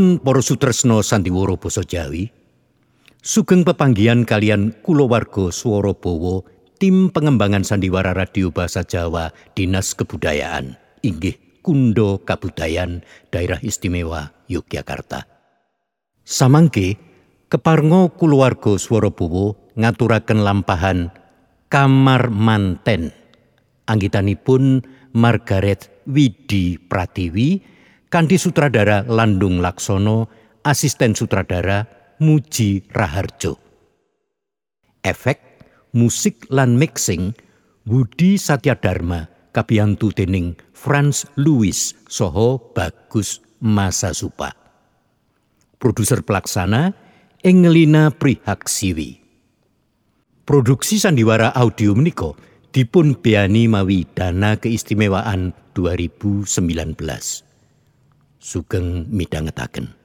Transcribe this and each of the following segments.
Nuwun para sutresna sandiwara basa Jawi. Sugeng pepanggihan kalian kulawarga Swara Bawa tim pengembangan sandiwara radio bahasa Jawa Dinas Kebudayaan inggih Kundo Kabudayan Daerah Istimewa Yogyakarta. Samangke keparngo kulawarga Swara Bawa ngaturaken lampahan Kamar Manten. Anggitanipun Margaret Widi Pratiwi kanthi sutradara Landung Laksono, asisten sutradara Muji Raharjo. Efek, musik lan mixing Budi Satyadharma kabiyantu dening Franz Louis Soho Bagus Masasupa. Produser pelaksana Engelina Prihaksiwi. Produksi sandiwara audio menika dipun beani mawi dana keistimewaan 2019. Sugeng midhangetaken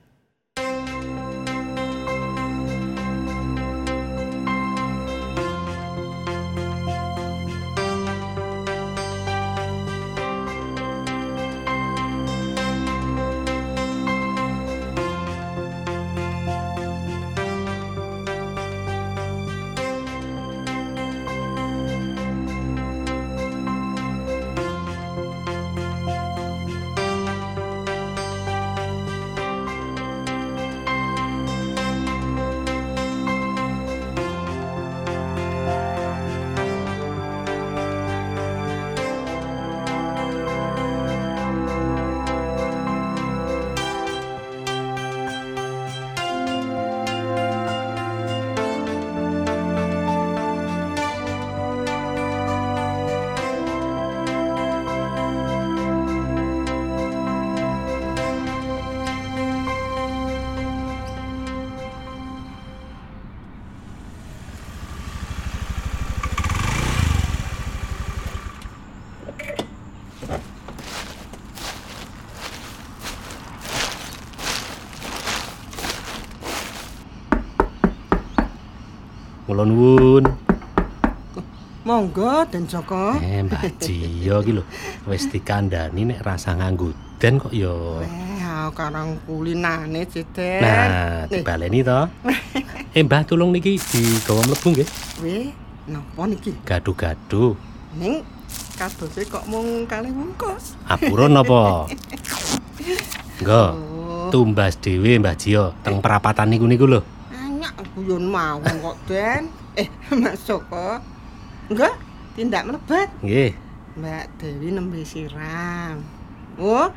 Kula nuwun. Monggo Den Joko. Eh, Mbak Jiyo iki lho wis dikandani nek rasa nganggo den kok ya. Eh, karang kulinane Ciden. Nah, dibaleni to. Eh, Mbah tulung niki digawa mlebu nggih. Weh, napa niki? Gaduh-gaduh. Ning kadose kok mung kalih wungkus. Apuron napa? Nggo. Tumbas dhewe Mbah Jiyo teng perapatan niku niku lho. Guyon mawon kok Den. Eh, Mas Joko. Enggak, tindak mlebet. Nggih. Mbak Dewi nembe siram. Oh,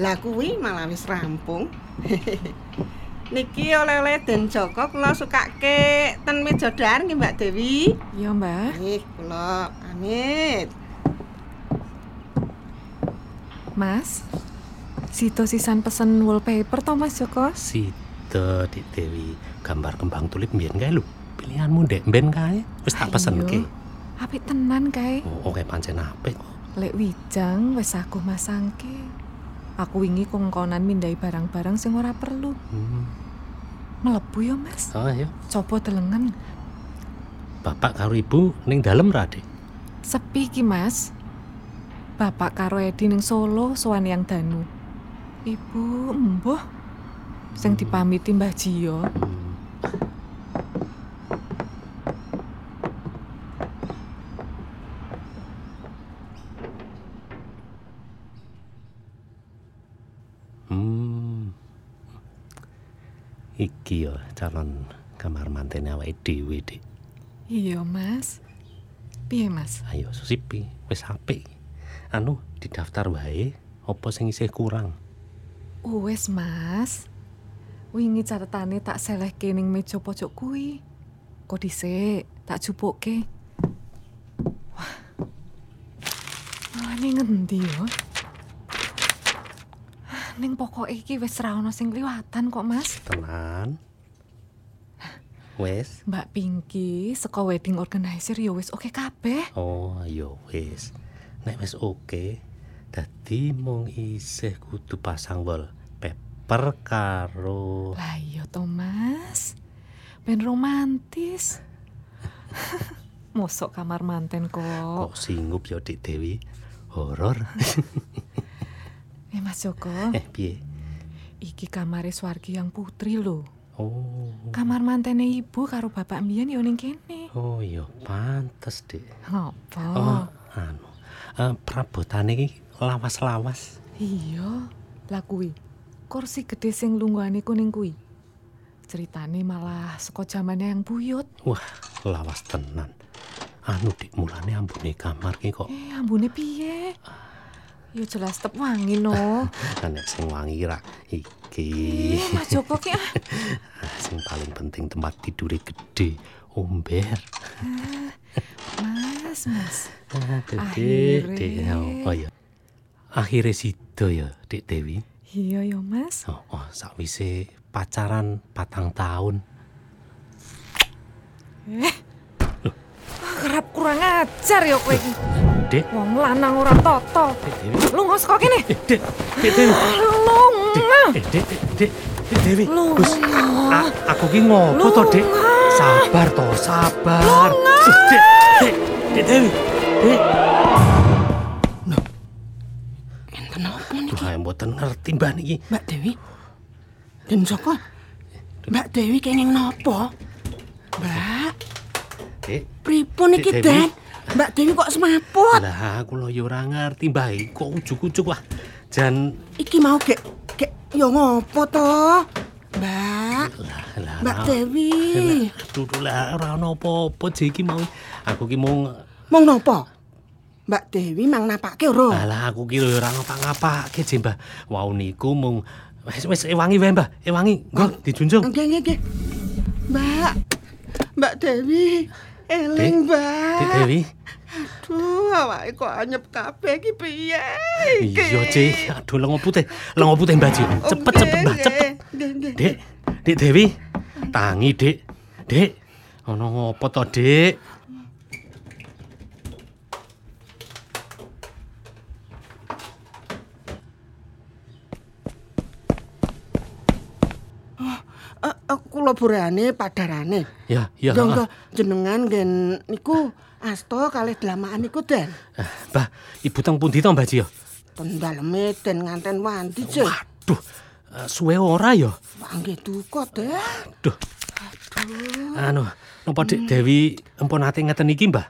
lah kuwi malah wis rampung. Niki oleh-oleh Den Joko kula sukake ten meja dar nggih Mbak Dewi. Iya, Mbah. Nih, kula pamit. Mas. Sito sisan pesen wallpaper to Mas Joko? Sida Dik Dewi, gambar kembang tulip mbiyen kae lho. Pilihanmu ndek mben kae wis tak pesenke. Apik tenan kae. Oh, oke pancen apik. Lek wijang wis aku masangke. Aku wingi kongkonan mindai barang-barang sing ora perlu. Hmm. Melebu ya, Mas. Oh, ayo. Coba delengen. Bapak karo Ibu ning dalem ra, Dik? Sepi ki, Mas. Bapak karo Edi ning Solo sowan yang Danu. Ibu, embuh. Sing dipamiti Mbah Jiyo. Hmm. Iki ya calon kamar mantene awake dhewe, Dik. Iya, Mas. Piye, Mas? Ayo susipi, wis apik. Anu, didaftar wae apa sing isih kurang. Wes, Mas. Wingi catetane tak selehke ning meja pojok kuwi. Kok dhisik tak jupukke. Wah. Mulane ngendi yo? Ah, Ning pokoke iki wis ra ono sing kliwatan kok, Mas. Tenan. Wes. Mbak Pinky saka wedding organizer ya wis oke kabeh. Oh, ya wis. Nek wis oke, dadi mung isih kudu pasang wallpaper karo Lah iya to, Mas. Ben romantis. Mosok kamar manten kok. kok singup ya Dik Dewi. Horor. Eh Mas Joko, eh, piye? Iki kamare Swargi yang putri lho. Oh. Kamar mantene ibu karo bapak mbiyen yo ning kene. Oh iya, pantes, Dik. Apa? Oh, anu. Eh, perabotane iki lawas-lawas. Iya, lah kuwi. Kursi gede sing lunggane kuning kuwi. Ceritane malah saka zamane yang buyut. Wah, lawas tenan. Anu, Dik, mulane ambune kamar ki kok Eh, ambune piye? Ya jelas tep wangi no. nek sing wangi ra iki. Eh, Mas Joko ki ah. Ah, sing paling penting tempat tidure gede, omber. Mas, Mas. Ah, Akhire. Oh iya. Akhire sido ya, Dik Dewi. Iya ya, Mas. Oh, oh sakwise pacaran patang tahun. Ah, Kerap kurang ajar ya kowe iki. Dek, Wong lanang ora Dewi. Lunga saka kene. Eh, Dek, Dik Dewi. Lunga. Eh, Dek, Dek, Dek, Dewi. Lunga. Aku ki ngopo to, Dek? Sabar to, sabar. Dek, Dek, Dik Dewi. Dek. Mboten ngerti Mbak niki. Mbak Dewi? Den Joko? Mbak Dewi kenging nopo? Mbak, Dek, pripun iki? Den? Mbak Dewi kok semaput? lah aku lho ya ora ngerti, Mbak. Kok ujuk-ujuk wah. Jan Iki mau gek gek yo ngopo to? Mbak, lah lah. Mbak Dewi. Aduh, duh, lah ora ono apa-apa Jek, iki mau. Aku ki mau Mong nopo? Mbak Dewi mang napake ora? Alah aku ki lho ora ngapa-ngapake Jek, Mbah. Wau niku mung wis wis ewangi wae, Mbah. Ewangi. Nggo dijunjung. Nggih, nggih, nggih. Mbak, Mbak Dewi. Eling, Mbak. Dik Dewi. Aduh, awake kok anyep kabeh iki piye? Iya, Cik. Aduh, lengo putih. Lengo putih, Ji. Cepet, Nggih, cepet, cepet. nggih, nggih. Dek, Dik Dewi. Tangi, Dik. Dik. Ono ngopo to, Dik? Eh, eh, kula burane padarane. Ya, ya. Yo jenengan nggen niku asta kalih dlamakan niku Den. Ah, Mbah, Ibu teng pundi to, Mbah Ji ya? Ten daleme Den nganten wandi je. Waduh, eh, suwe ora ya? Panggih duka Den. Duh. Anu, napa Dik Dewi empun ate ngeten iki, Mbah?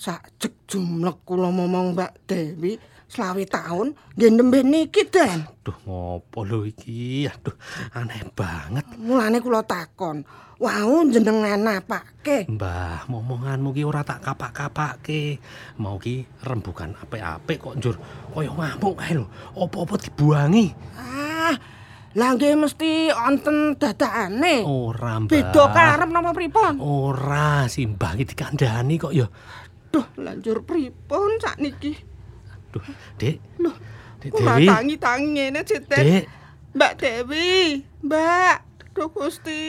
Sajek jumlek kula momong Mbak Dewi selawe taun nggih nembe niki Den. Duh, ngopo lho iki? Aduh, aneh banget. Mulane kula takon, wau jenengan napake? Mbah, momonganmu ki ora tak kapak-kapake. Mau ki rembukan apik-apik kok njur kaya ngamuk kae lho. Apa-apa dibuangi. Ah, lah nggih mesti wonten dadakane. Ora, Mbah. Beda karep napa pripun? Ora, simbah iki dikandhani kok ya. Duh, lanjur pripun sakniki? Duh, Dik. Loh, Kula Dewi. tangi-tangi ngene Citen. Dik. Mbak Dewi, Mbak, Duh Gusti.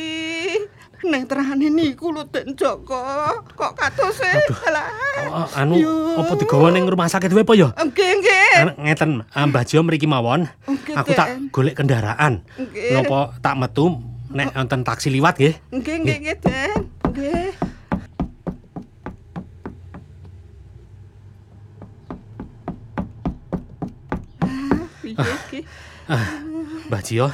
Neng terane niku lho Den Joko. Kok katose? Alah. Oh, anu, apa digawa ning rumah sakit wae apa ya? Nggih, nggih. Ngeten, ah, Mbah Jo mriki mawon. Aku tak golek kendaraan. Nggih. Napa tak metu nek wonten taksi liwat nggih? Nggih, nggih, nggih, Den. Nggih. Piye iki? Mbah Jio,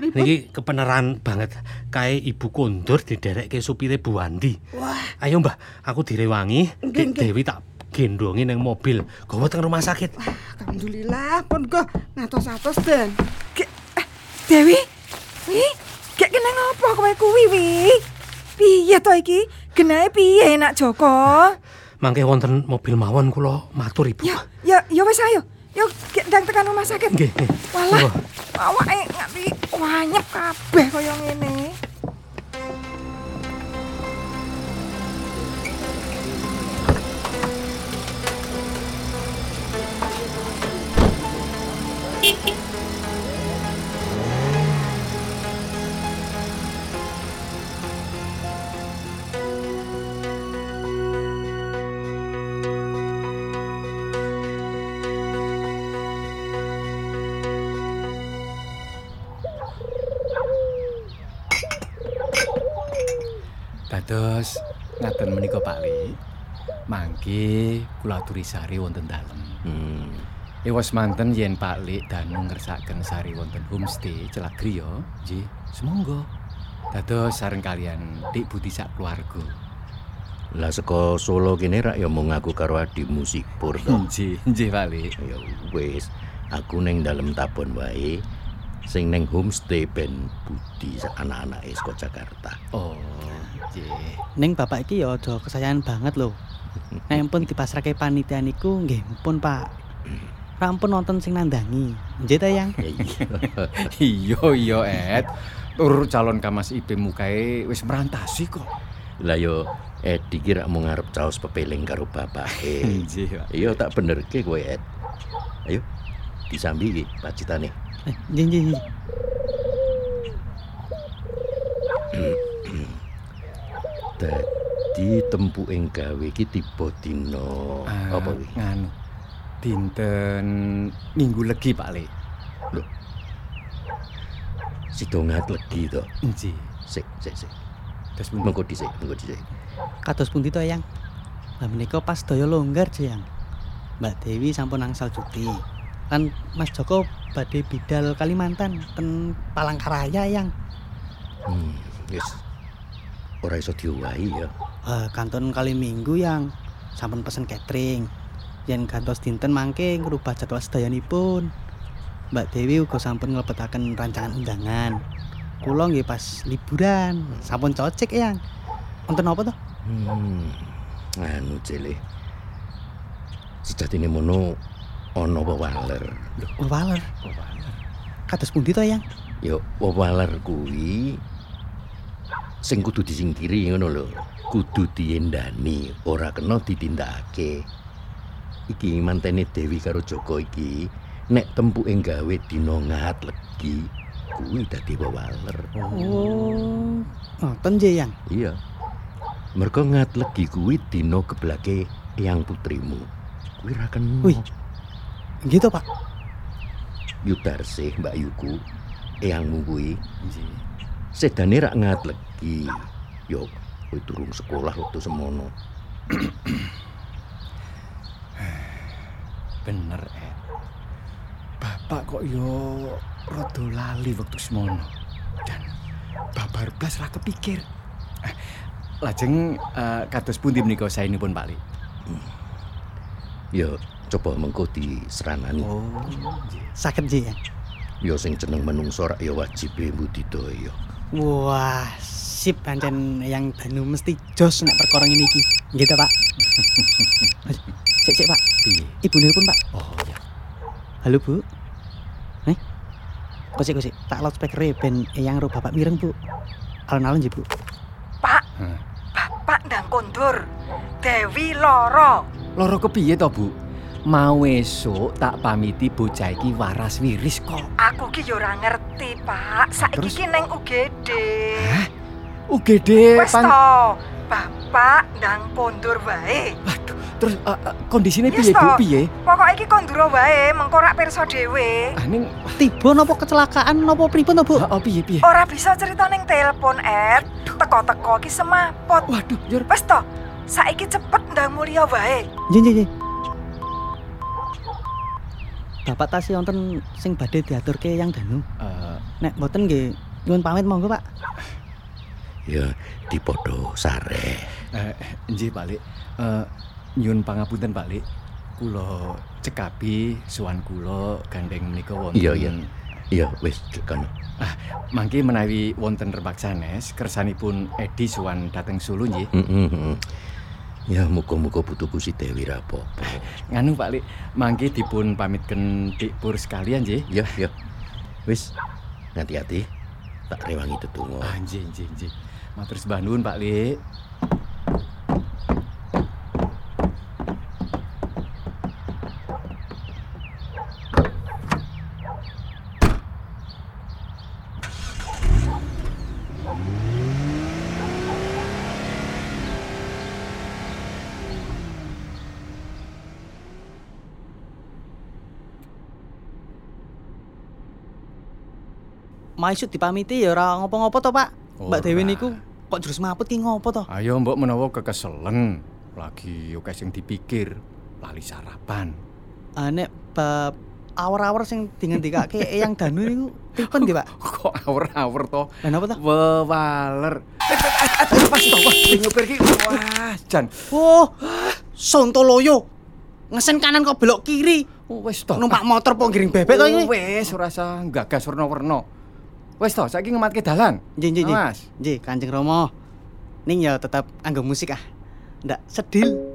niki kepeneran banget. Kae ibu kondur diderekke supire Bu Wandi. Wah, Ayo Mbah, aku direwangi, Nggih. Dewi tak gendongi nang mobil, gawa teng rumah sakit. alhamdulillah pun kok ngatos-atos Den. Ge- eh, Dewi? Wi, gek kena ngopo kowe kuwi, Wi? Piye to iki? Genahe piye, Nak Joko? Mangke wonten mobil mawon kula matur Ibu. Ya, ya, ya wis ayo. Yuk, ndang tekan rumah sakit. Nggih, nggih. Walah, awake nganti wanyep kabeh kaya ngene. Dados ngaten menika Pak Li. Mangke kula aturi sari wonten dalem. Hmm. Ewas manten yen Pak Lik danu ngersaken sari wonten homestay celak griya, nggih, semonggo. Dados sareng kalian Dik Budi sak keluarga. Lah saka Solo kene rak ya mung aku karo adikmu Sipur to. Nggih, nggih Pak Lik. Ya wis, aku ning dalem tabon wae. Sing ning homestay ben Budi sak anak-anake saka Jakarta. Oh. Ning bapak iki ya aja kesayangan banget lho. Nek pun dipasrahke panitia niku nggih pun Pak. Rampun nonton sing nandangi. Nggih ta, Yang? Ya iya. Iya, iya, Ed. Tur calon kamas IP mukae wis merantasi kok. Lah yo Edi kira mau ngarep caos pepeling karo bapake. Nggih, Pak. Iya tak benerke kowe Ed. Ayo disambi iki pacitane. Eh, Nggih, nggih, nggih. Dadi tempuke gawe iki tiba dina Ah, apa kuwi? Nganu. Dinten Minggu Legi, Pak Lik. Sidongat legi to. Nggih. Sik, sik, sik. Terus pun Mengko dhisik, mengko dhisik. Kados pundi to, Yang? Lah menika pas daya longgar, Jo, Yang. Mbak Dewi sampun angsal cuti. Kan Mas Joko badhe bidal Kalimantan ten Palangkaraya, Yang. Hmm, wis. Ora iso diowahi ya. Eh, kanton kali minggu yang sampun pesen catering. Yen gantos dinten mangke ngrubah jadwal sedayanipun. Mbak Dewi uga sampun nglebetaken rancangan undangan. Kula nggih pas liburan, sampun cocek yang. Wonten apa to? Hmm. Anu cile. Sejatine mono ana wewaler. Lho, Wewaler. Kados pundi to yang? ya wewaler kuwi sing kudu disingkiri ngono lho. Kudu diendani, ora kena ditindakake. Iki mantene Dewi karo Joko iki nek tempuke gawe dina ngat legi kuwi dadi wewaler. Oh, ngoten nggih yang. Iya. Mergo ngat legi kuwi dina geblake eyang putrimu. Kuwi ra kena. Wih. To, Pak. Yudarsih Mbak Yuku eyangmu kuwi nggih. Sedane rak ngat legi. Yo, kowe durung sekolah waktu semono. Bener, Ed. Bapak kok yo rada lali wektu semono. Dan babar blas ra kepikir. Eh, Lajeng eh, kados pundi menika saenipun Pak Lik? Yo, coba mengko diseranani. Oh. Saged nggih yang. Yo sing jeneng menungso rak ya wajib budidaya. Wah, sip pancen yang danu mesti jos nek perkara ngene iki. Nggih Pak? Cek cek, Pak. Piye? Ibu pun, Pak. Oh, ya. Halo, Bu. Nih. Kosik kosik, tak loudspeaker ben eyang ro bapak mireng, Bu. Alon-alon nggih, Bu. Pak, Hah. bapak ndang kondur. Dewi loro. Loro kepiye to, Bu? Mau esuk tak pamiti bocah iki waras wiris kok. Aku ki yo ora ngerti, Pak. Saiki ki neng UGD. UGD Wes pan... Bapak ndang kondur wae. Waduh, terus eh, eh, kondisine piye, Bu? Piye? Pokoke iki kondur wae, mengko rak pirsa dhewe. Ah, ning Tiba napa kecelakaan napa pripun to, Bu? oh, piye piye? Ora bisa cerita ning telepon, Ed. Teko-teko ki semaput. Waduh, Jur. Wes to. Saiki cepet ndang mulia wae. Nggih, nggih, nggih. Bapak tasih wonten sing badhe diaturke yang danu. Eh, Nek mboten nggih nyuwun pamit monggo, Pak. Ya dipodo sare. eh, nggih, Pak Lik. Eh, nyun pangapunten, Pak Lik. Kula cekapi suwan kula gandeng menika wonten. Iya, iya. Iya wis kan. Mangke menawi wonten rebak sanes kersanipun Edi suwan dateng Solo nggih. Heeh. heeh. Ya muga-muga putuku si Dewi ra apa-apa. Nganu Pak Lik, mangke dipun pamitken Dik Pur sekalian nggih. Ya, ya. Wis hati-hati. Tak rewangi tetunggo. Ah, nggih, nggih, nggih. Matur sembah nuwun Pak Lik. Maisuk dipamiti ya ora ngopo-ngopo to, Pak. Mbak Dewi niku kok jurus maput ki ngopo to? Ayo mbok menawa kekeselen. Lagi oke sing dipikir lali sarapan. Ah, nek bab awar-awar sing dingendikake Eyang Danu niku pripun nggih, Pak? Kok awur-awur to? Lah napa to? Wewaler. Pas to, nyupir ki. Wah, jan. Oh, Sontoloyo. Ngesen kanan kok belok kiri. Oh, wis to. Numpak motor po giring bebek to Oh, iki. Wis ora usah gagas warna-warna. Wis to, saiki ngematke dalan. Nggih, nggih, nggih. Awas. Nggih, Kanjeng Rama. Ning ya tetap anggo musik ah. Ndak sedil.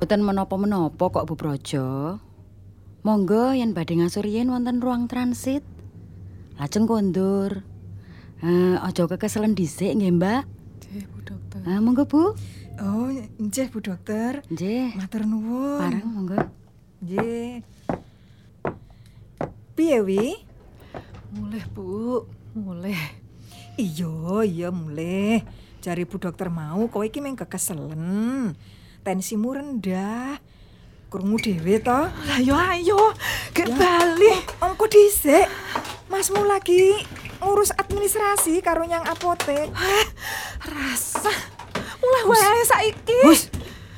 Mboten menapa-menapa kok Bu Projo. Monggo yen badhe ngasur yen wonten ruang transit. Lajeng kondur. Eh, aja kekeselen dhisik nggih, Mbak. Nggih, Bu Dokter. Ah, monggo Bu. Oh, nggih Bu Dokter. Nggih. Matur nuwun. Pareng monggo. Nggih. Piye wi? Mulih, Bu. Mulih. Iya, iya mulih. Jari Bu Dokter mau kowe iki meng kekeselen. Tensimu rendah. Krungu dhewe to? Lah yo ayo, gek bali. Ongko dhisik. Masmu lagi ngurus administrasi karo nyang apotek. Rasa. Mulih wae saiki. Wis,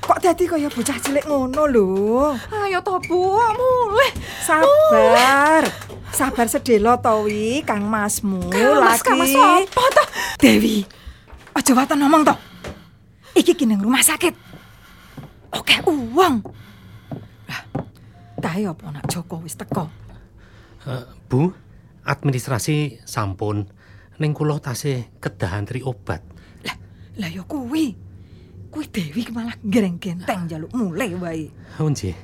kok dadi kaya bocah cilik ngono lho. Ayo to, Bu. Mulih. Sabar. Sabar sedelo to wi, Kang Masmu Mas, lagi. Mas apa to? Dewi, aja waton ngomong to. Iki ki rumah sakit. Oke, uang. Lah, kae apa nak Joko wis teko? Eh, Bu, administrasi sampun. Ning kula tasih kedahan tri obat. Lah, lah ya kuwi. Kuwi Dewi malah gereng genteng jaluk mulai wae. Oh nggih.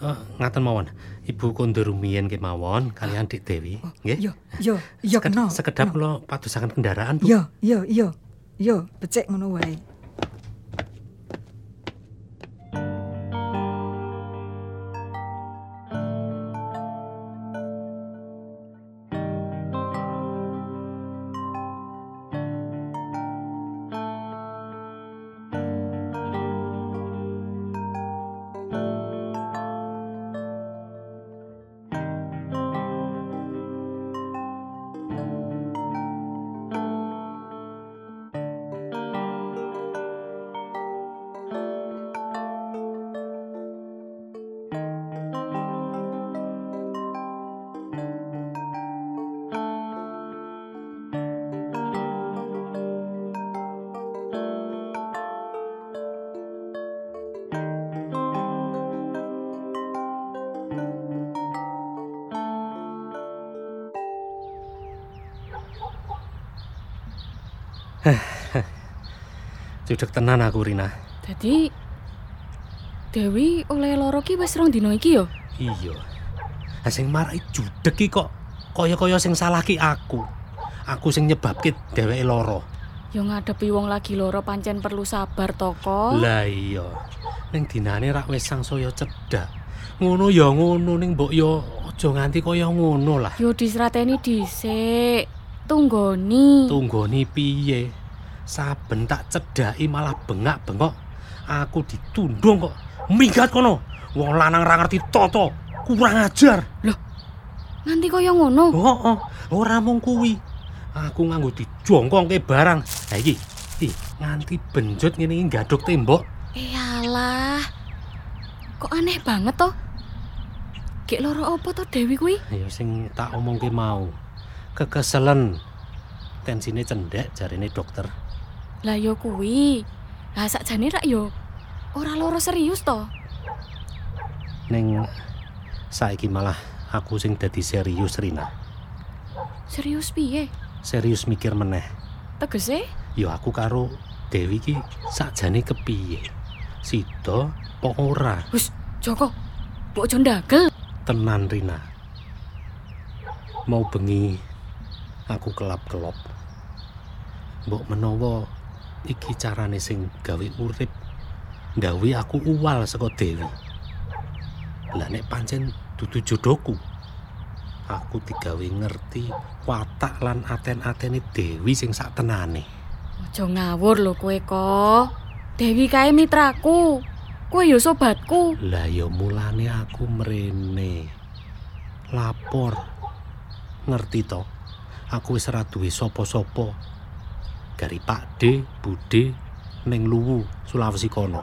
Eh, ngaten mawon. Ibu kondur rumiyin kemawon kalian Dik Dewi, nggih. Yo, yo, yo Seked- kena. Sekedap kula padosaken kendaraan, Bu. Yo, yo, yo. Yo, becek ngono wae. Judek tenan aku Rina. Dadi Dewi oleh loro ki wis rong dina iki yo. Iya. Lah sing marai judek ki kok kaya-kaya sing salah ki aku. Aku sing nyebabke dheweke lara. Yo ngadepi wong lagi loro pancen perlu sabar toko. Lah iya. Ning dinane rak wis sangsaya cedhak. Ngono ya ngono ning mbok ya aja nganti kaya ngono lah. Yo disrateni dhisik. Tunggoni. Tunggoni piye? Saben tak cedhaki malah bengak-bengok. Aku ditundung kok. Minggat kono. Wong lanang ra ngerti tata. Kurang ajar. Nganti kaya ngono. Oh, oh, ora mung kuwi. Aku nganggo dijongkongke barang. Ha iki, iki nganti benjut ngene iki nggaduk tembok. Eh alah. Kok aneh banget toh? Gek loro apa toh Dewi kuwi? Ya sing tak omongke mau. Kekeselen. Tensine cendek jarine dokter. Lah yo kuwi. Lah sakjane rak yo ora loro serius toh. Ning saiki malah aku sing dadi serius Rina. Serius piye? serius mikir meneh. Tegese? Ya aku karo Dewi ki sakjane kepiye? Sida apa ora? Wis, Joko. Mbok aja ndagel. Tenan Rina. Mau bengi aku kelap-kelop. Mbok menawa iki carane sing gawe urip gawe aku uwal saka Dewi. Lah nek pancen dudu jodohku. Aku digawe ngerti watak lan aten-atene Dewi sing sak tenane. Aja ngawur lho kowe kok. Dewi kae mitraku. Kowe ya sobatku. Lah ya mulane aku mrene. Lapor. Ngerti to? Aku wis ora duwe sapa-sapa. Gari Pak D, Bude ning Luwu, Sulawesi kono.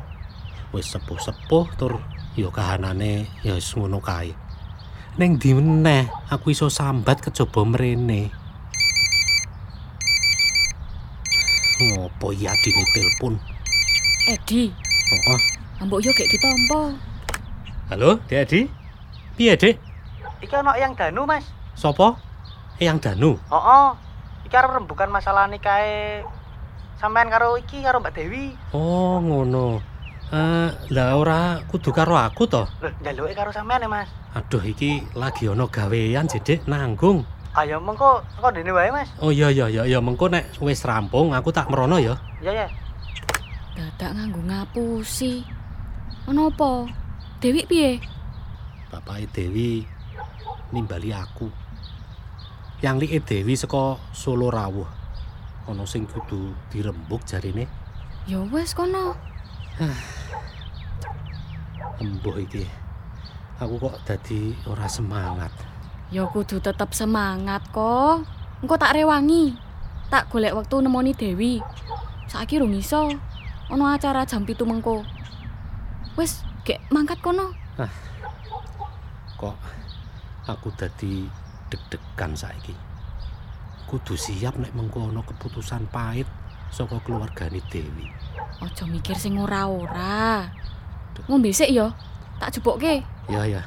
Wis sepuh-sepuh tur ya kahanane ya wis ngono kae. Ning ndi meneh aku iso sambat kejaba mrene. Ngopo ya dine telepon? Edi, Oh, mbok yo gek ditampa. halo, Dek Adi? Piye, Dek? Iki ana yang danu, Mas. Sopo? Eyang Danu. Heeh. Iki arep rembukan masalah nikahe sampean karo iki karo Mbak Dewi. Oh, ngono. Eh, lah ora kudu karo aku to. Lho, njaluke karo sampean ya, Mas. Aduh, iki lagi ono gawean jedek nanggung. Ayo mengko kok dene wae, Mas. Oh iya iya iya iya mengko nek wis rampung aku tak merono ya. Iya ya. Dadak nganggo ngapusi. Ono apa? Dewi piye? Bapake Dewi nimbali aku. Yang like Dewi saka Solo rawuh. Ono sing kudu dirembuk jarine. Ya wis kono. Embuh iki. Aku kok dadi ora semangat. Ya kudu tetep semangat kok. Engko tak rewangi. Tak golek wektu nemoni Dewi. Saiki rung iso. Ono acara jam 7 mengko. Wis, gek mangkat kono. Kok aku dadi deg-degan saiki. Kudu siap nek mengko ono keputusan pahit saka keluargane Dewi. Aja mikir sing ora-ora. Ngombe sik ya. Tak jebokke. Ya ya.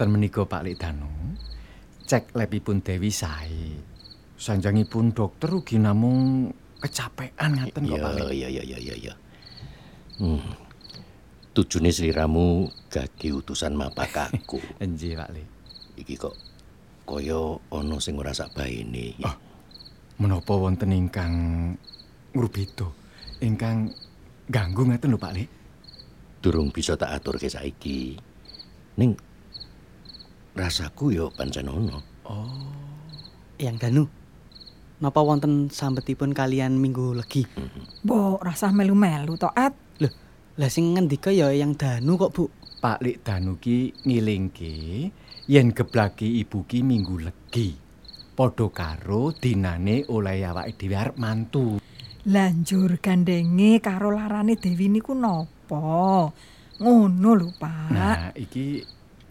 Ngaten menika Pak Lik Danu. Cek lebipun Dewi sae. Sanjangipun dokter ugi namung kecapean ngaten kok Pak Iya, Lik. iya, iya, iya, iya, iya. Hmm. Tujune sliramu gagi utusan mapakaku. Nggih Pak Lik. Iki kok kaya ana sing ora sak baene. Ah. Menapa wonten ingkang ngrubeda? Ingkang ganggu ngaten lho Pak Lik. Durung bisa tak aturke saiki. Ning rasaku yo pancen ono. Yang danu. Napa wonten sambetipun kalian minggu legi? Mbok rasah melu-melu to, At. Lah sing ngendika ya yang danu kok, Bu. Pak Lik Danu ki ngilingke yen geblaki ibu ki minggu legi. Padha karo dinane oleh awake dhewe arep mantu. Lanjur gandenge karo larane Dewi niku napa? Ngono lho, Pak. Nah, iki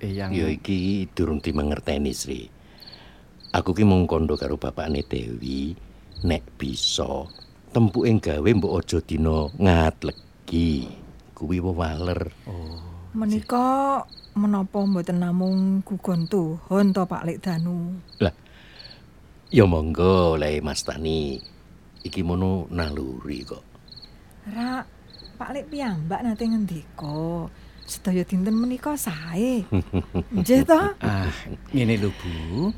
yang Ya iki durung dimengerteni, Sri. Aku ki mung kandha karo bapakne Dewi, nek bisa tempuking gawe mbok aja dina ngatlegi. Kuwi wewaler. Menika menapa mboten namung gugon Tuhan to Pak Lik Danu. Ya monggo oleh Mas Tani. Iki mono naluri kok. Ra, Pak Lik piyambak nate ngendika, sedaya dinten menika sae. Nggih to? Ah, ngene lho Bu.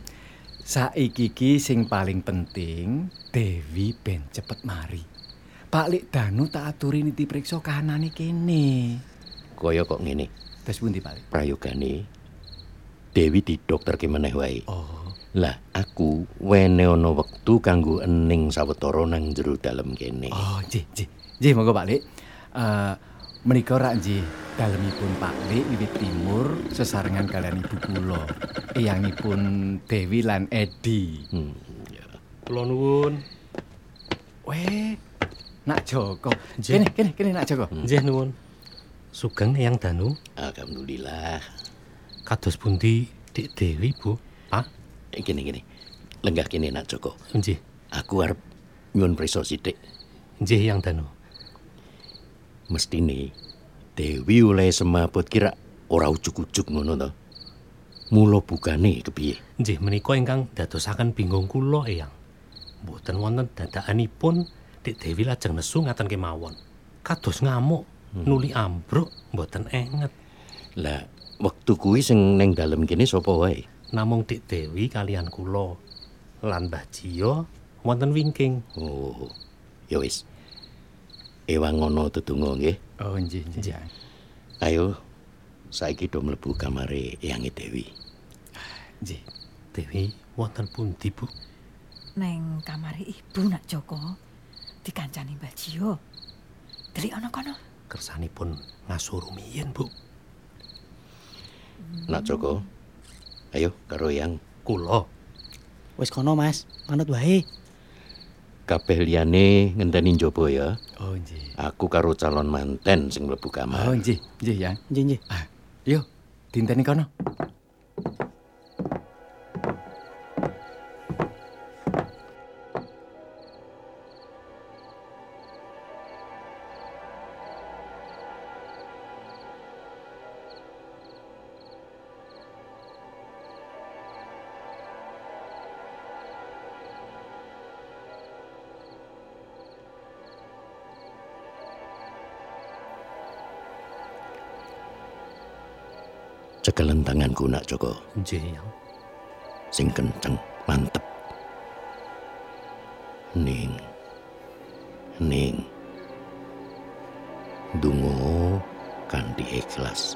Saiki ki sing paling penting Dewi ben cepet mari. Pak Lik Danu tak aturi niti priksa kahanane kene. Kaya kok ngene, Terus pundi Pak Lik? prayogane Dewi di dokter meneh wae. Oh, Lah aku wene ana wektu kanggo ening sawetara nang jero dalem kene. oh, nggih, nggih. Nggih, monggo Pak Lik. Eh, menika rak nggih dalemipun Pak Lik wiwit timur sesarengan kalian ibu kula. Eyangipun Dewi lan Edi. Hmm. Kula nuwun. Weh, Nak Joko. Kene, kene, kene Nak Joko. Nggih nuwun. Sugeng Eyang Danu, Alhamdulillah. kados pundi Dik Dewi, Bu? Pak? Eh, Gini gini. Lenggah kene nak Joko. Nggih. Aku arep nyuwun preso sithik. Nggih Eyang Danu. Mestine Dewi oleh semaput kira ora ujuk-ujuk ngono to. Mula bukane kepiye? Nggih menika ingkang dadosaken bingung kula Eyang. Mboten wonten dadakanipun Dik Dewi lajeng nesu ngaten kemawon. Kados ngamuk, nuli ambruk, mboten enget. Lah, wektu kuwi sing ning dalem kene sapa wae? Namung Dik Dewi kalian kula lan Mbah Jiyo wonten wingking. Oh, ya wis. Ewang ngono tetunggo nggih. Oh, nggih, nggih. Ayo saiki do mlebu kamare Eyange Dewi. Nggih. Dewi wonten pundi, Bu? Neng kamare ibu nak Joko. Dikancani Mbah Jiyo. Delik ana kono. Kersanipun ngasur rumiyin, Bu. Nak Joko. Ayo karo Eyang. Kula Wis kono, Mas. Manut wae. Kabeh liyane ngenteni njaba ya. Oh, nggih. Aku karo calon manten sing mlebu Oh, kamar. nggih, nggih, Yang. Nggih, nggih. Yo, dinteni kono. Cekelen tanganku nak Joko. nggih Eyang. Sing kenceng, mantep. Ning. Ning. Dungo kanthi ikhlas.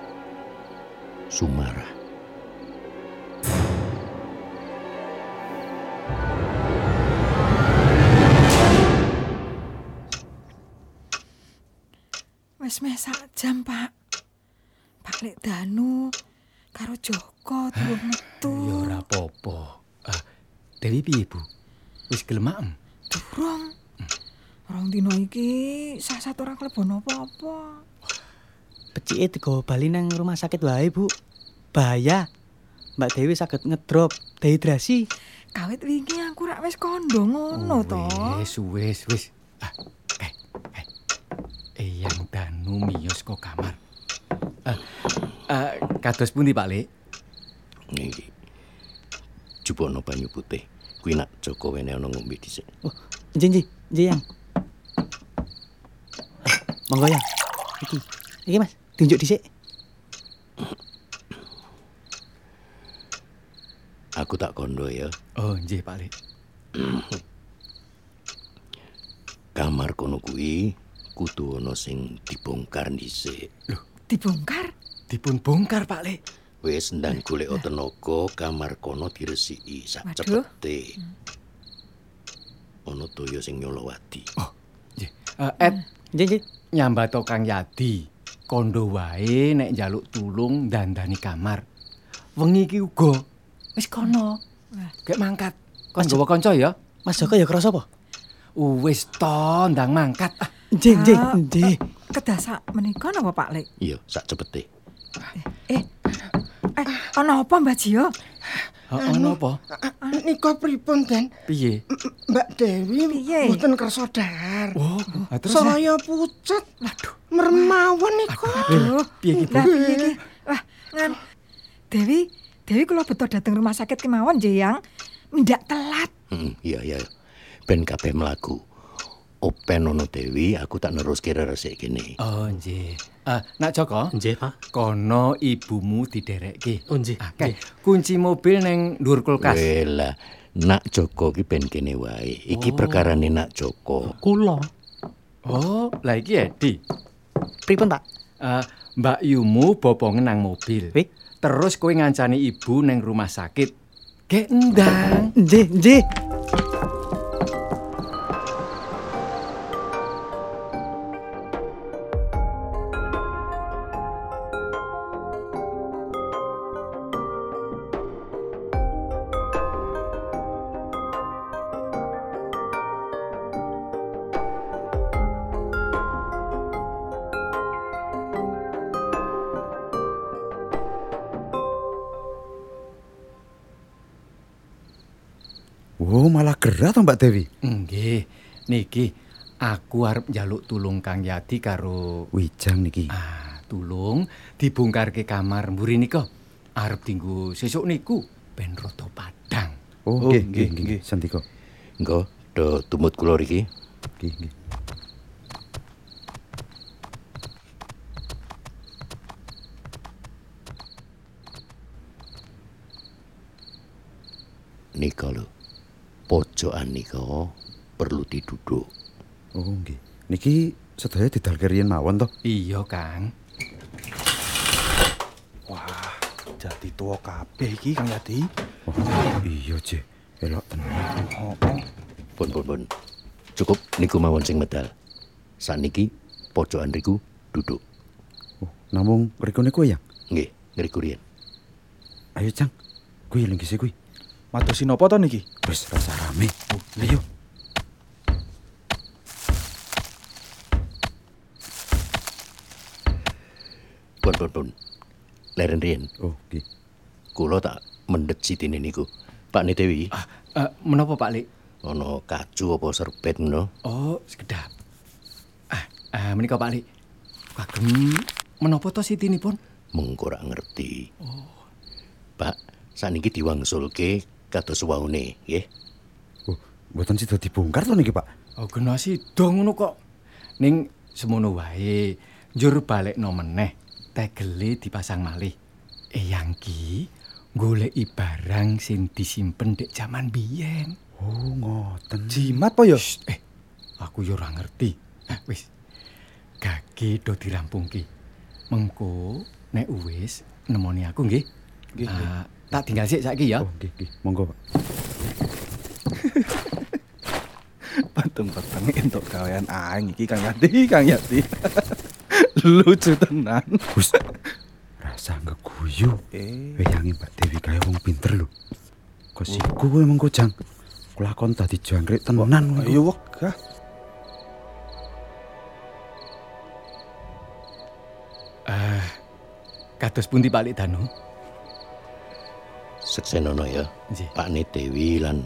Sumarah. Wis meh sak jam, Pak. Pak Lek Danu karo Joko durung metu. Ya ora apa-apa. Ah, Dewi piye, Bu? Wis gelem maem? Durung. Rong dino iki sasat ora klebon apa-apa. Becike digawa bali nang rumah sakit wae, Bu. Bahaya. Mbak Dewi saged ngedrop dehidrasi. Kawit wingi aku rak wis kondo ngono to. Wis, wis, wis. Ah, eh, eh. Eyang Danu miyos kok kamar. Ah, ah, kados pundi, Pak Lik? Iki. Jupono banyu putih. Kuwi nak Joko wene ana ngombe dhisik. Oh, nggih, nggih. Nggih, Yang. Monggo, Yang. Iki. Iki, Mas. Tunjuk dhisik. Aku tak kondo ya. Oh, nggih, Pak Lik. Kamar kono kuwi kudu ana sing dibongkar dhisik. Dibongkar. Dipun bongkar, Pak Lik. Wis ndang golek tenaga kamar kono diresiki sak cepete. Ana toya sing nyolowati. Nggih. Ah, Ed, Nggih, nggih. nyambato Kang Yadi. Kondo wae nek njaluk tulung dandani kamar. Wengi iki uga wis kono. Gek mangkat. Kon gawa kanca ya. Mas Joko ya krasa apa? Wis to ndang mangkat. Ah, Nggih, nggih, nggih. Kedasak menika napa Pak Lek? Iya, sak cepete. Eh. Eh, ana apa Mbak Jiyo? oh, ono apa? Nika pripun, Den? Piye? Mbak Dewi mboten kersa dahar. Oh, terus ya? Saya pucet. Waduh, mermawon niku. Aduh. piye iki, Bu? Lah piye iki? Wah, ngan Dewi, Dewi kula beto dateng rumah sakit kemawon nggih, Yang. Mindak telat. Hmm, iya iya. Ben kabeh mlaku. Open ono Dewi, aku tak neruske resik kene. Oh, nggih. Ah, Nak Joko, Nggih, Pak. kono ibumu diderekke. Oh, nggih. Ah, kae, kunci mobil neng dhuwur kulkas. Wela, nak Joko ki ben kene wae. Iki Oh. perkarane nak Joko. Kula. Oh, lah iki Edi. Pripun, Pak? Ah, Mbak Yumu bobongen nang mobil. Wih. Terus kowe ngancani ibu neng rumah sakit. Gek ndang. Nggih, nggih. Malah gerah to Mbak Dewi. Nggih. Niki aku arep njaluk tulung Kang Yadi karo Wijang niki. ah, tulung dibongkarke kamar mburi nika. Arep dinggo sesuk niku ben rada padang. Oh, nggih, nggih, nggih. Sandika. Engko do tumut kula iki. Nggih, nggih. Nika lho. Pojokan nika perlu diduduk. Oh, nggih. Niki sedaya didal keriyen mawon to. Iya, Kang. Wah, jadi tua kabeh iki Kang Yadi. Oh, iya, Cih. Elok tenan. Oh, oh. Pun pun pun. Cukup niku mawon sing medal. Saniki pojokan riku duduk. Oh, namung riko niku ya. Nggih, ngriku riyen. Ayo, Cang. Kuwi linggise kuwi. Madosi napa to niki? Wis rasa rame. Oh, ayo. Pun pun pun. Leren riyen. Oh, nggih. Kula tak mendhet sitine niku. Pak Dewi, Ah, eh, menapa Pak Lik? ana kaju apa serbet ngono? Oh, sekedap. Ah, ah menika Pak Lik. Kagem menapa to sitinipun? Mengko ora ngerti. Pak, saniki diwangsulke kados waune, nggih. Oh, mboten sida dibongkar to niki, Pak. Oh, kena sida ngono kok. Ning semono wae, njur balekno meneh, tegele dipasang malih. Eyang ki goleki barang sing disimpen dek jaman biyen. Oh, ngoten. Jimat po ya? Eh, aku yo ora ngerti. Ah, wis. Gage do dirampungke. Mengko nek wis nemoni aku nggih. Nggih, nggih. Ah, tak tinggal sik saiki ya. Oh, nggih, nggih. Monggo, Pak. Pateng-pateng entuk gawean aing iki Kang Yadi, Kang Yadi. Lucu tenan. Wis. Rasa ngeguyu. Eh, Weyangi Mbak Dewi kaya wong pinter lho. Kosiku kowe mengko jang. Kulakon dadi jangkrik tenan ayo wegah. Ah, kados pundi Pak Lik Danu? Seksenono ya. Nggih. Pak Dewi lan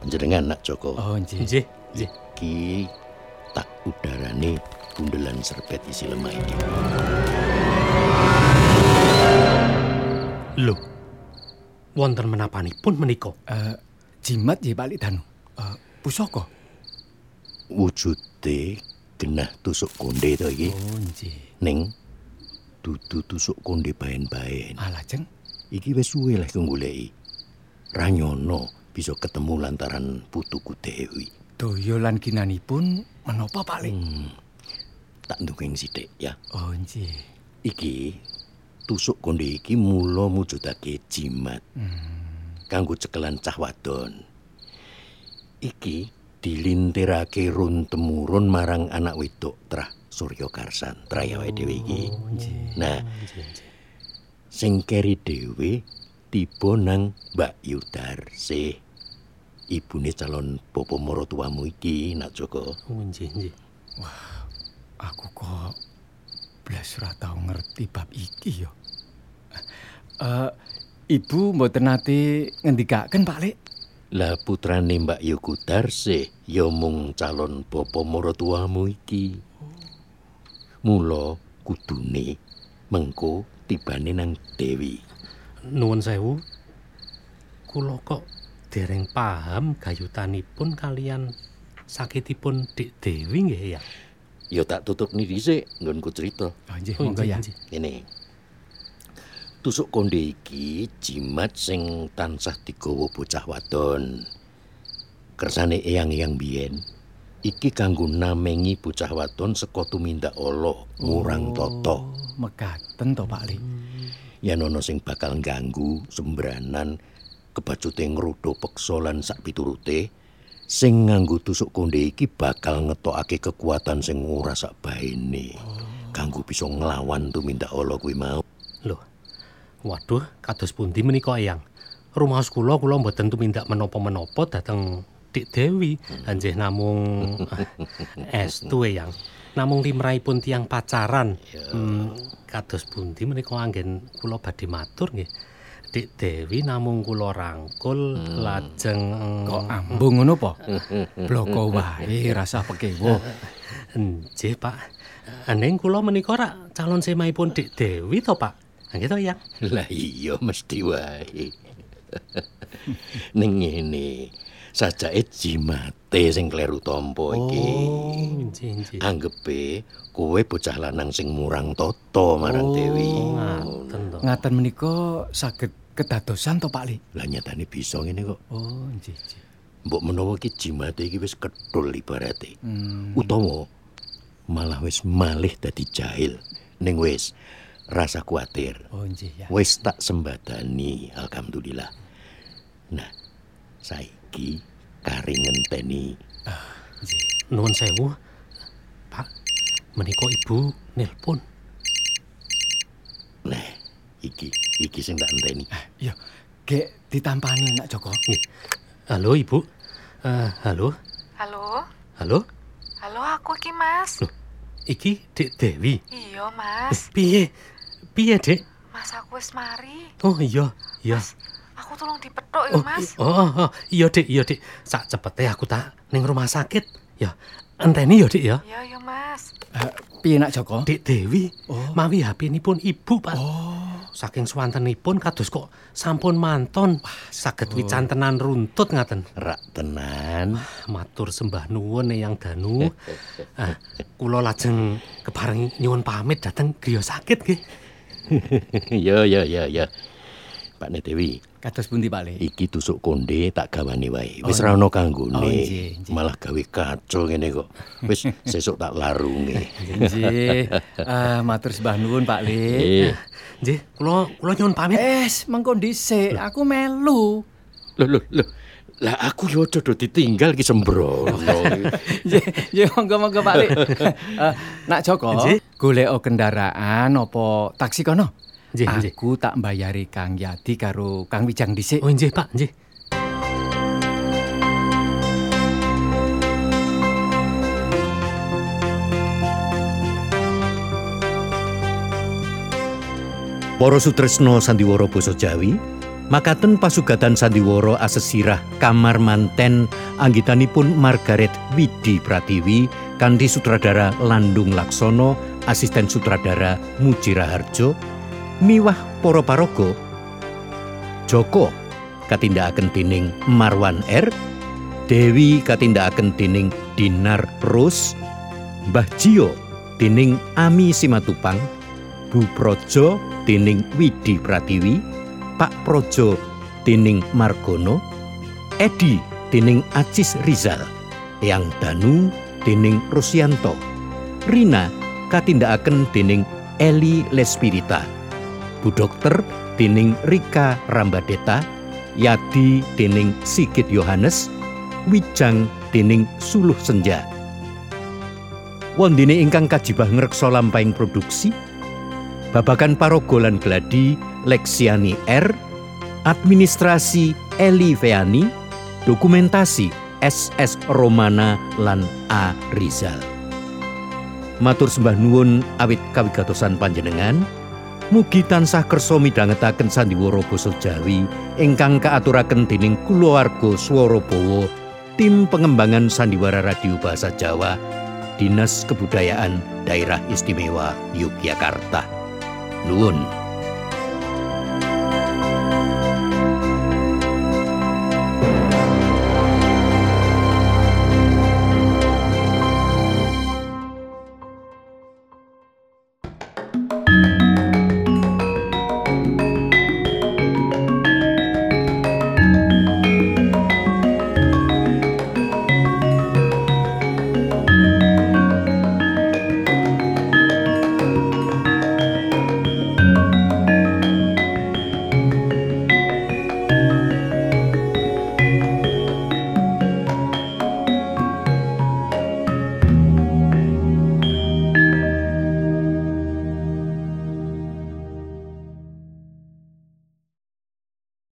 panjenengan nak Joko. Oh, nggih. Nggih, nggih. Iki tak udarane bundelan serbet isi lemah iki. Lho. Wonten menapanipun menika? Eh, jimat nggih Pak Lik Danu. Eh, pusaka. Wujude genah tusuk konde to iki. Oh, nggih. Ning dudu tusuk konde baen-baen. Ah, lajeng Iki wis suwe leh goleki. Ranyono bisa ketemu lantaran putuku Dewi. daya lan ginanipun menapa Pak Lik? Hmm. Tak ndunging sithik ya. Oh, nggih. Iki tusuk konde iki mula mujudake jimat Hmm. kanggo cekelan cah wadon. Iki dilintirake run temurun marang anak wedok Trah Surya Karsan, trayawe dhewe iki. Oh. Nah, sing keri dhewe tiba nang Mbak Yudarse. Ibune calon bapa maratuwamu iki, Nak Joko. Oh, nggih, nggih. Aku kok blas ora tau ngerti bab iki ya. Eh, ibu mboten nate ngendikaken Pak Lik? Lah putrane Mbak Yuku Darse ya mung calon bapa maratuwamu iki. Mula kudune mengko tibane nang Dewi. Nuwun sewu. Kula kok dereng paham gayutanipun kalian sakitipun Dik Dewi nggih ya. Ya tak tutup ni dhisik nggonku cerita. Oh, nggih, Oh, monggo nggih, ya. Ini tusuk konde iki jimat sing tansah digawa bocah wadon. Kersane eyang-eyang biyen iki kanggo namengi bocah wadon saka tumindak Allah ngurang tata. Oh, mekaten to Pak Lik. Yen ana sing bakal ganggu sembranan kebacute ngrudo peksa lan sak piturute sing nganggo tusuk konde iki bakal ngetokake kekuatan sing ora sak baene. Kanggo bisa nglawan tumindak Allah kuwi mau. Loh. Waduh, kados pundi menika Eyang? Rumaos kula kula mboten tumindak menapa-menapa dhateng Dik Dewi. Anjih namung eh, estu Eyang. Namung limrahipun tiang pacaran. Hmm, kados pundi menika anggen kula badhe matur nggih. Dik Dewi namung kula rangkul lajeng Kok ambung ngono po? Bloko wae rasa pekewo. Nggih, Pak. Ning kula menika rak calon semaipun Dik Dewi to, Pak. Nggih to, Yang? Lah iya mesti wae. Ning ngene, sajake jimate sing kleru tampa iki. Oh, nggih, nggih. Anggepe kowe bocah lanang sing murang tata marang Dewi. ngaten to. Ngaten menika saged kedadosan to Pak Li? Lah nyatane bisa ngene kok. Oh, nggih, nggih. Mbok menawa iki jimate iki wis ketul ibarate. Hmm. Utawa malah wis malih dadi jahil. Ning wis rasa kuatir. Oh, nggih ya. Wis tak sembadani, alhamdulillah. Nah, saiki kari ngenteni Nuwun sewu. Pak, menika Ibu nelpon. Nah, iki iki sing tak enteni. Iya, gek ditampani nak Joko. Nggih. Halo, Ibu. Eh, halo. Halo? Halo. Halo, aku iki, Mas. Iki Dik Dewi. Iya, Mas. Piye? Piye, Dik? Mas, aku wis mari. Oh, iya. Iya. Aku tolong dipethuk ya, Oh, Mas. i- oh, oh, iya, Dik, iya, Dik. Sak cepete aku tak ning rumah sakit. Ya, enteni ya, Dik ya. Iya, iya, Mas. Eh, piye nak Joko? Dik Dewi. Oh. Mawi HP-nipun Ibu, Pak. Oh, Saking swantenipun kados kok sampun manton. Saged wicantenan runtut ngaten. Rak tenan. Matur sembah nuwun Eyang Danu. ah, kula lajeng kepareng nyuwun pamit dhateng griya sakit nggih. ya ya ya ya. Pak Dewi, kados pundi Pak Li? iki tusuk konde tak gawane wae. Wis Oh, ra ono kanggone. Oh. Malah gawe kacau ngene kok. Wis sesuk tak larunge. Nggih. Eh, matur sembah nuwun Pak Li. Eh, Nggih, kula kula nyuwun pamit. Es, mengko dhisik, aku melu. lho lho lho. Lah aku yo aja do ditinggal ki sembrono. Nggih, nggih monggo-monggo Pak Li. Eh, nak Joko, golek kendaraan apa taksi kono? Nggih. Aku tak mbayari Kang Yadi karo Kang Wijang dhisik. Oh, nggih, Pak, nggih. Para sutresna sandiwara basa Jawi, makaten pasugatan sandiwara asesirah kamar manten anggitanipun Margaret Widi Pratiwi kanthi sutradara Landung Laksono, asisten sutradara Mujira Harjo, miwah para paraga Joko katindakaken dening Marwan R, Dewi katindakaken dening Dinar Rose, Mbah Jio dening Ami Simatupang, Bu Projo dening Widi Pratiwi, Pak Projo dening Margono, Edi dening Acis Rizal, Yang Danu dening Rusyanto, Rina katindakaken dening Eli Lespirita, Bu Dokter dening Rika Rambadeta, Yadi dening Sigit Yohanes, Wijang dening Suluh Senja. Wondene ingkang kajibah ngreksa lampahing produksi, babakan paraga lan gladi Leksiani R, administrasi Eli Feani, dokumentasi SS Romana lan A Rizal. Matur sembah nuwun awit kawigatosan panjenengan, mugi tansah kersa midhangetaken sandiwara basa Jawi ingkang kaaturaken dening kulawarga Swara tim pengembangan sandiwara radio bahasa Jawa, Dinas Kebudayaan Daerah Istimewa Yogyakarta. Nuwun.